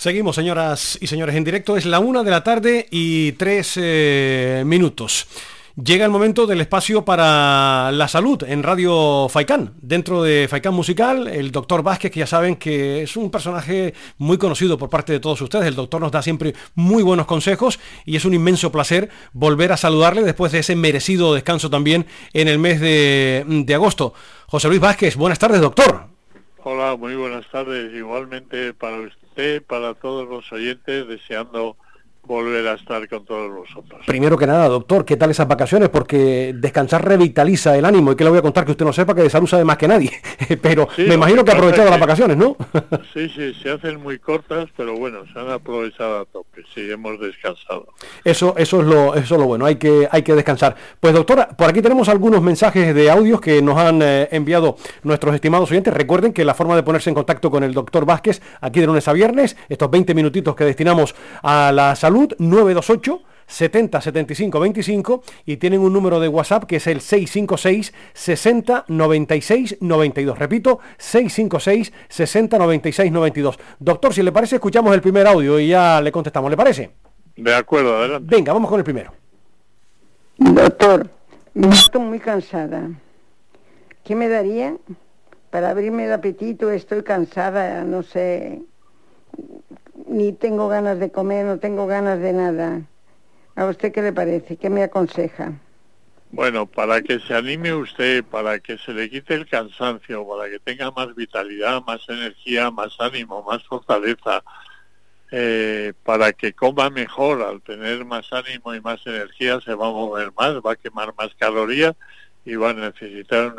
Seguimos, señoras y señores, en directo. Es la una de la tarde y tres eh, minutos. Llega el momento del espacio para la salud en Radio Faicán. Dentro de Faicán Musical, el doctor Vázquez, que ya saben que es un personaje muy conocido por parte de todos ustedes. El doctor nos da siempre muy buenos consejos y es un inmenso placer volver a saludarle después de ese merecido descanso también en el mes de, de agosto. José Luis Vázquez, buenas tardes, doctor. Hola, muy buenas tardes. Igualmente para usted, para todos los oyentes, deseando volver a estar con todos vosotros. Primero que nada, doctor, ¿qué tal esas vacaciones? Porque descansar revitaliza el ánimo y que le voy a contar que usted no sepa que de salud sabe más que nadie. Pero me imagino que ha aprovechado las vacaciones, ¿no? sí, sí, se hacen muy cortas, pero bueno, se han aprovechado a tope, sí, hemos descansado. Eso, eso es lo, eso es lo bueno, hay que, hay que descansar. Pues doctora, por aquí tenemos algunos mensajes de audios que nos han eh, enviado nuestros estimados oyentes. Recuerden que la forma de ponerse en contacto con el doctor Vázquez, aquí de lunes a viernes, estos 20 minutitos que destinamos a la salud, 928 70 75 25 y tienen un número de WhatsApp que es el 656 60 96 92. Repito, 656 60 96 92. Doctor, si le parece, escuchamos el primer audio y ya le contestamos. ¿Le parece? De acuerdo, adelante. Venga, vamos con el primero. Doctor, me estoy muy cansada. ¿Qué me daría para abrirme el apetito? Estoy cansada, no sé, ni tengo ganas de comer, no tengo ganas de nada. ¿A usted qué le parece? ¿Qué me aconseja? Bueno, para que se anime usted, para que se le quite el cansancio, para que tenga más vitalidad, más energía, más ánimo, más fortaleza, eh, para que coma mejor, al tener más ánimo y más energía se va a mover más, va a quemar más calorías y va a necesitar